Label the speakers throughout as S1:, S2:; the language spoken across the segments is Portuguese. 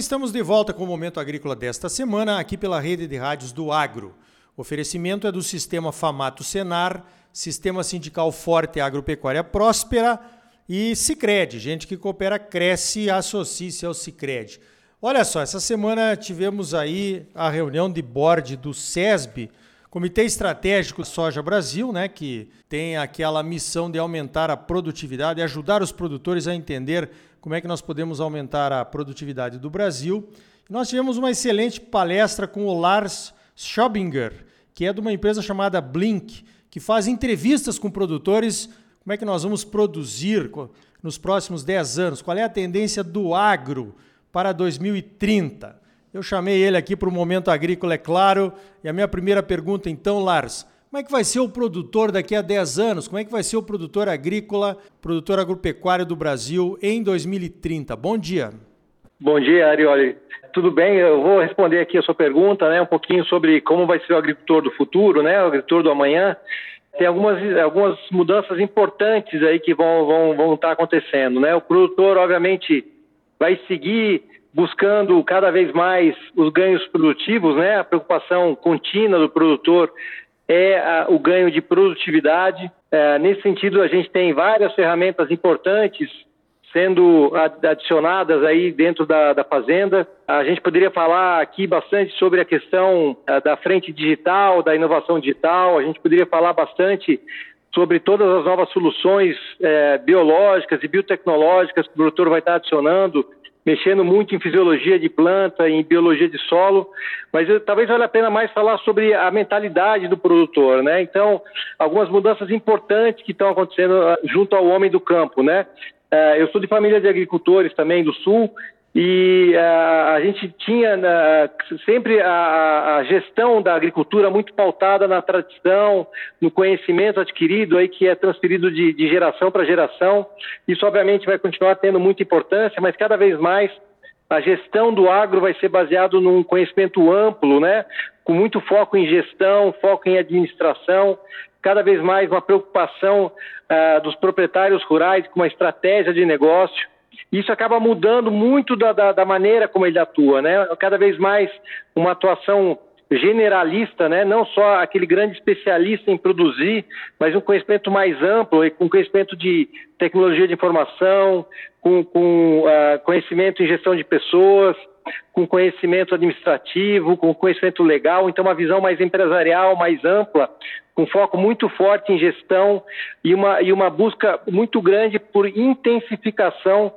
S1: estamos de volta com o Momento Agrícola desta semana, aqui pela rede de rádios do Agro. O oferecimento é do Sistema Famato Senar, Sistema Sindical Forte Agropecuária Próspera e Cicred. Gente que coopera, cresce e associa-se ao Cicred. Olha só, essa semana tivemos aí a reunião de board do SESB, Comitê Estratégico Soja Brasil, né, que tem aquela missão de aumentar a produtividade, ajudar os produtores a entender como é que nós podemos aumentar a produtividade do Brasil. Nós tivemos uma excelente palestra com o Lars Schobinger, que é de uma empresa chamada Blink, que faz entrevistas com produtores, como é que nós vamos produzir nos próximos 10 anos, qual é a tendência do agro para 2030. Eu chamei ele aqui para o Momento Agrícola, é claro. E a minha primeira pergunta, então, Lars, como é que vai ser o produtor daqui a 10 anos? Como é que vai ser o produtor agrícola, produtor agropecuário do Brasil em 2030? Bom dia.
S2: Bom dia, Arioli. Tudo bem? Eu vou responder aqui a sua pergunta, né? Um pouquinho sobre como vai ser o agricultor do futuro, né? O agricultor do amanhã. Tem algumas, algumas mudanças importantes aí que vão, vão, vão estar acontecendo, né? O produtor, obviamente, vai seguir buscando cada vez mais os ganhos produtivos, né? A preocupação contínua do produtor é a, o ganho de produtividade. É, nesse sentido, a gente tem várias ferramentas importantes sendo adicionadas aí dentro da, da, fazenda. A gente poderia falar aqui bastante sobre a questão é, da frente digital, da inovação digital. A gente poderia falar bastante sobre todas as novas soluções é, biológicas e biotecnológicas que o produtor vai estar adicionando mexendo muito em fisiologia de planta, em biologia de solo, mas eu, talvez valha a pena mais falar sobre a mentalidade do produtor, né? Então, algumas mudanças importantes que estão acontecendo uh, junto ao homem do campo, né? Uh, eu sou de família de agricultores também do Sul e uh, a gente tinha uh, sempre a, a, gestão da agricultura muito pautada na tradição, no conhecimento adquirido aí que é transferido de, de geração para geração. Isso obviamente vai continuar tendo muita importância, mas cada vez mais a gestão do agro vai ser baseado num conhecimento amplo, né? Com muito foco em gestão, foco em administração, cada vez mais uma preocupação uh, dos proprietários rurais com uma estratégia de negócio isso acaba mudando muito da, da, da, maneira como ele atua, né? Cada vez mais uma atuação generalista, né? Não só aquele grande especialista em produzir, mas um conhecimento mais amplo, com conhecimento de tecnologia de informação, com, com uh, conhecimento em gestão de pessoas, com conhecimento administrativo, com conhecimento legal, então uma visão mais empresarial, mais ampla, com foco muito forte em gestão e uma, e uma busca muito grande por intensificação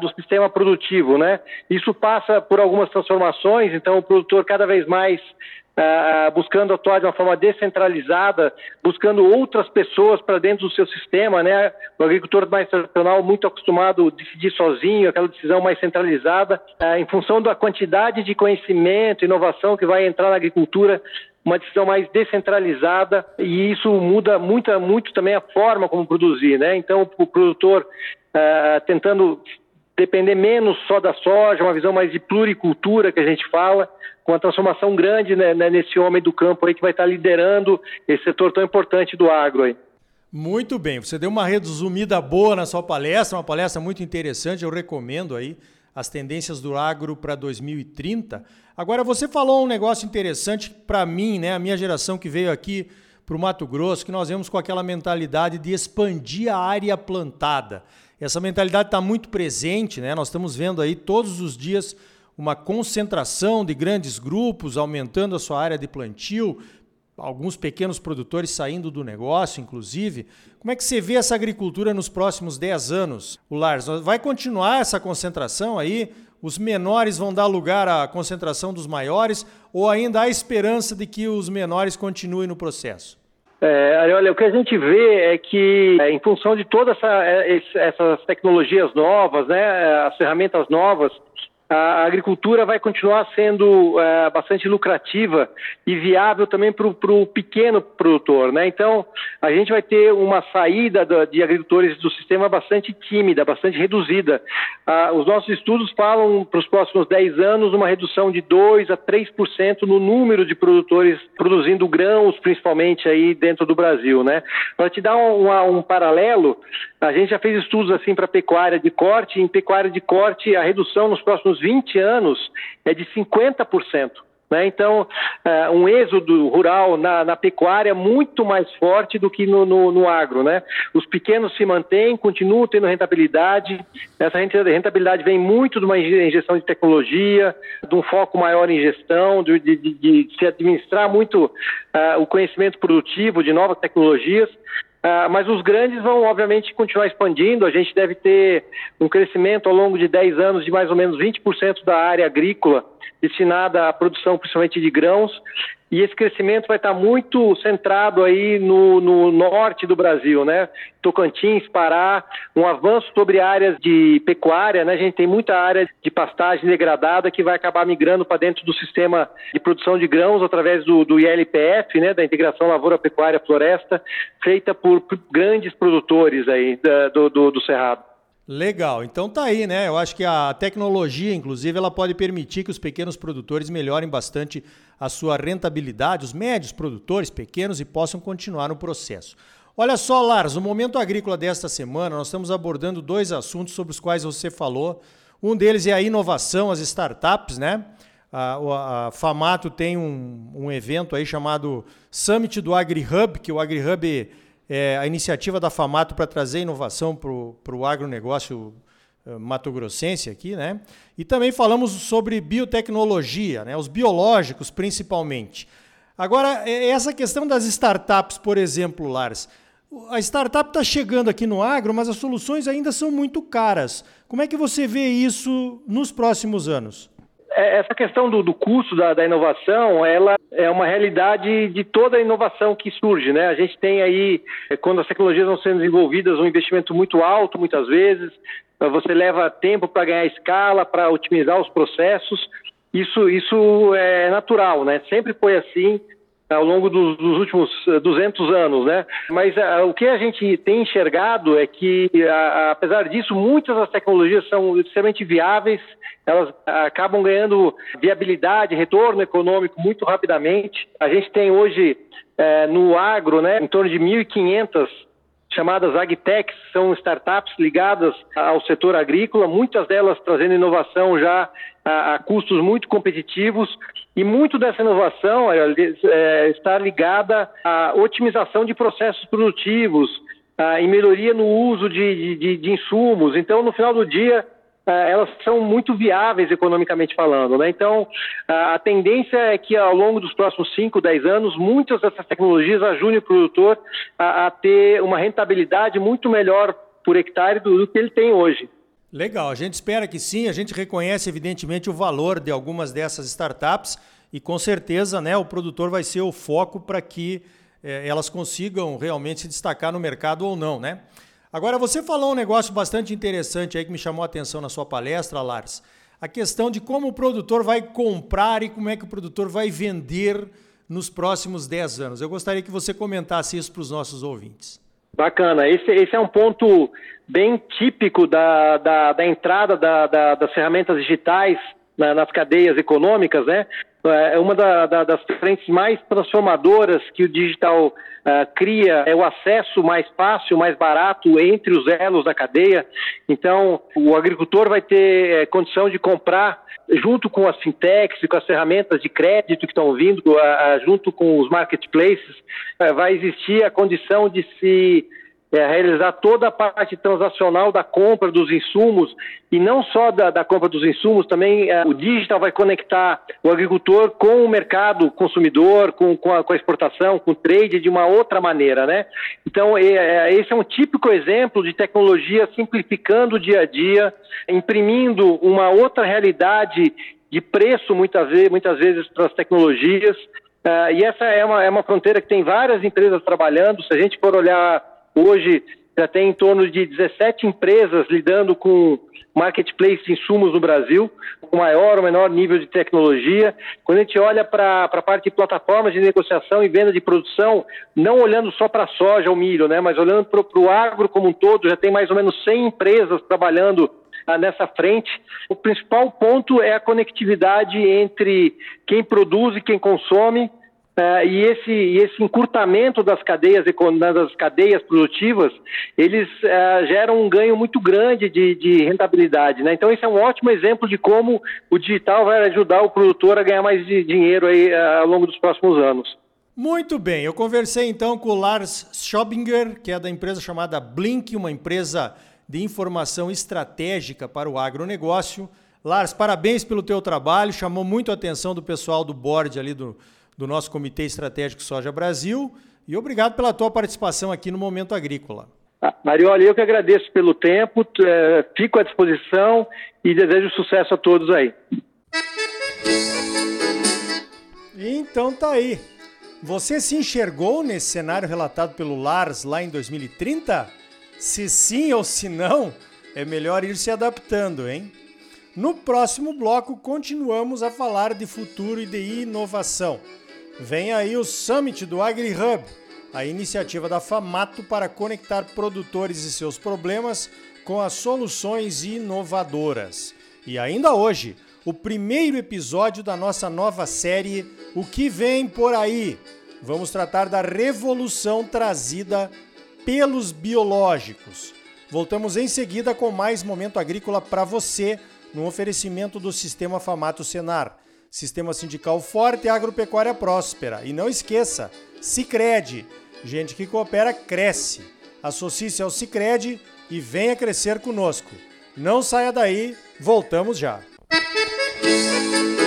S2: do sistema produtivo, né? Isso passa por algumas transformações, então o produtor cada vez mais Uh, buscando atuar de uma forma descentralizada, buscando outras pessoas para dentro do seu sistema, né? O agricultor mais tradicional muito acostumado a decidir sozinho, aquela decisão mais centralizada, uh, em função da quantidade de conhecimento, inovação que vai entrar na agricultura, uma decisão mais descentralizada e isso muda muito, muito também a forma como produzir, né? Então o produtor uh, tentando depender menos só da soja, uma visão mais de pluricultura que a gente fala, com a transformação grande né, né, nesse homem do campo aí que vai estar liderando esse setor tão importante do agro aí.
S1: Muito bem, você deu uma resumida boa na sua palestra, uma palestra muito interessante, eu recomendo aí as tendências do agro para 2030. Agora você falou um negócio interessante para mim, né, a minha geração que veio aqui para o Mato Grosso, que nós vemos com aquela mentalidade de expandir a área plantada. Essa mentalidade está muito presente, né? Nós estamos vendo aí todos os dias uma concentração de grandes grupos aumentando a sua área de plantio, alguns pequenos produtores saindo do negócio, inclusive. Como é que você vê essa agricultura nos próximos 10 anos, o Lars? Vai continuar essa concentração aí? Os menores vão dar lugar à concentração dos maiores ou ainda há esperança de que os menores continuem no processo?
S2: É, olha, o que a gente vê é que, é, em função de todas essa, é, essas tecnologias novas, né, as ferramentas novas, a agricultura vai continuar sendo é, bastante lucrativa e viável também para o pequeno produtor. Né? Então, a gente vai ter uma saída de agricultores do sistema bastante tímida, bastante reduzida. Ah, os nossos estudos falam para os próximos 10 anos uma redução de 2 a 3% no número de produtores produzindo grãos, principalmente aí dentro do Brasil. Né? Para te dar um, um paralelo, a gente já fez estudos assim para pecuária de corte. Em pecuária de corte, a redução nos próximos 20 anos é de 50%. Né? Então, uh, um êxodo rural na, na, pecuária é muito mais forte do que no, no, no, agro. Né? Os pequenos se mantêm, continuam tendo rentabilidade. Essa rentabilidade vem muito de uma injeção de tecnologia, de um foco maior em gestão, de, de, de, se administrar muito uh, o conhecimento produtivo de novas tecnologias. Uh, mas os grandes vão, obviamente, continuar expandindo. A gente deve ter um crescimento ao longo de 10 anos de mais ou menos 20% da área agrícola destinada à produção principalmente de grãos, e esse crescimento vai estar muito centrado aí no, no, norte do Brasil, né? Tocantins, Pará, um avanço sobre áreas de pecuária, né? A gente tem muita área de pastagem degradada que vai acabar migrando para dentro do sistema de produção de grãos através do, do ILPF, né? Da integração lavoura, pecuária, floresta, feita por grandes produtores aí da, do, do, do Cerrado.
S1: Legal, então tá aí, né? Eu acho que a tecnologia, inclusive, ela pode permitir que os pequenos produtores melhorem bastante a sua rentabilidade, os médios produtores pequenos e possam continuar no processo. Olha só, Lars, no momento agrícola desta semana, nós estamos abordando dois assuntos sobre os quais você falou. Um deles é a inovação, as startups, né? A, a Famato tem um, um evento aí chamado Summit do AgriHub, que o AgriHub é, a iniciativa da FAMATO para trazer inovação para o agronegócio uh, mato-grossense aqui, né? E também falamos sobre biotecnologia, né? os biológicos principalmente. Agora, é, essa questão das startups, por exemplo, Lars, a startup está chegando aqui no agro, mas as soluções ainda são muito caras. Como é que você vê isso nos próximos anos?
S2: É, essa questão do, do custo da, da, inovação, ela é uma realidade de toda a inovação que surge, né? A gente tem aí, é, quando as tecnologias vão sendo desenvolvidas, um investimento muito alto, muitas vezes, você leva tempo para ganhar escala, para otimizar os processos, isso, isso é natural, né? Sempre foi assim ao longo dos, dos últimos 200 eh, anos, né? Mas uh, o que a gente tem enxergado é que, uh, apesar disso, muitas das tecnologias são extremamente viáveis, elas acabam ganhando viabilidade, retorno econômico muito rapidamente. A gente tem hoje uh, no agro, né, em torno de 1.500 chamadas agtechs, são startups ligadas ao setor agrícola, muitas delas trazendo inovação já a, a custos muito competitivos e muito dessa inovação é, está ligada à otimização de processos produtivos, a, em melhoria no uso de, de, de insumos. Então, no final do dia, elas são muito viáveis economicamente falando. Né? Então, a tendência é que ao longo dos próximos 5, 10 anos, muitas dessas tecnologias ajudem o produtor a, a ter uma rentabilidade muito melhor por hectare do, do que ele tem hoje.
S1: Legal, a gente espera que sim, a gente reconhece evidentemente o valor de algumas dessas startups e com certeza né, o produtor vai ser o foco para que eh, elas consigam realmente se destacar no mercado ou não. Né? Agora, você falou um negócio bastante interessante aí que me chamou a atenção na sua palestra, Lars. A questão de como o produtor vai comprar e como é que o produtor vai vender nos próximos 10 anos. Eu gostaria que você comentasse isso para os nossos ouvintes.
S2: Bacana. Esse, esse, é um ponto bem típico da, da, da entrada da, da, das ferramentas digitais na, nas cadeias econômicas, né? É uma da, das frentes mais transformadoras que o digital uh, cria é o acesso mais fácil, mais barato entre os elos da cadeia. Então, o agricultor vai ter é, condição de comprar junto com as fintechs e com as ferramentas de crédito que estão vindo, uh, junto com os marketplaces, uh, vai existir a condição de se é, realizar toda a parte transacional da compra dos insumos e não só da, da compra dos insumos, também é, o digital vai conectar o agricultor com o mercado consumidor, com, com, a, com a exportação, com o trade de uma outra maneira, né? Então, é, é, esse é um típico exemplo de tecnologia simplificando o dia a dia, imprimindo uma outra realidade de preço muitas vezes, muitas vezes para as tecnologias. Uh, e essa é uma, é uma fronteira que tem várias empresas trabalhando. Se a gente for olhar Hoje já tem em torno de 17 empresas lidando com marketplace de insumos no Brasil, com maior ou menor nível de tecnologia. Quando a gente olha para a parte de plataformas de negociação e venda de produção, não olhando só para a soja ou milho, né, mas olhando para o agro como um todo, já tem mais ou menos 100 empresas trabalhando ah, nessa frente. O principal ponto é a conectividade entre quem produz e quem consome, Uh, e, esse, esse encurtamento das cadeias, das cadeias produtivas, eles uh, geram um ganho muito grande de, de rentabilidade. Né? Então, esse é um ótimo exemplo de como o digital vai ajudar o produtor a ganhar mais dinheiro aí, uh, ao longo dos próximos anos.
S1: Muito bem, eu conversei então com o Lars Schobinger, que é da empresa chamada Blink, uma empresa de informação estratégica para o agronegócio. Lars, parabéns pelo teu trabalho, chamou muito a atenção do pessoal do board ali do, do nosso Comitê Estratégico Soja Brasil. E obrigado pela tua participação aqui no Momento Agrícola.
S2: Ah, Marioli, eu que agradeço pelo tempo, é, fico à disposição e desejo sucesso a todos aí.
S1: Então tá aí. Você se enxergou nesse cenário relatado pelo Lars lá em 2030? Se sim ou se não, é melhor ir se adaptando, hein? No próximo bloco, continuamos a falar de futuro e de inovação. Vem aí o Summit do AgriHub, a iniciativa da Famato para conectar produtores e seus problemas com as soluções inovadoras. E ainda hoje, o primeiro episódio da nossa nova série O que vem por aí. Vamos tratar da revolução trazida pelos biológicos. Voltamos em seguida com mais momento agrícola para você no oferecimento do Sistema Famato Senar Sistema sindical forte e agropecuária próspera. E não esqueça, Sicredi, gente que coopera cresce. Associe-se ao Sicredi e venha crescer conosco. Não saia daí, voltamos já. Música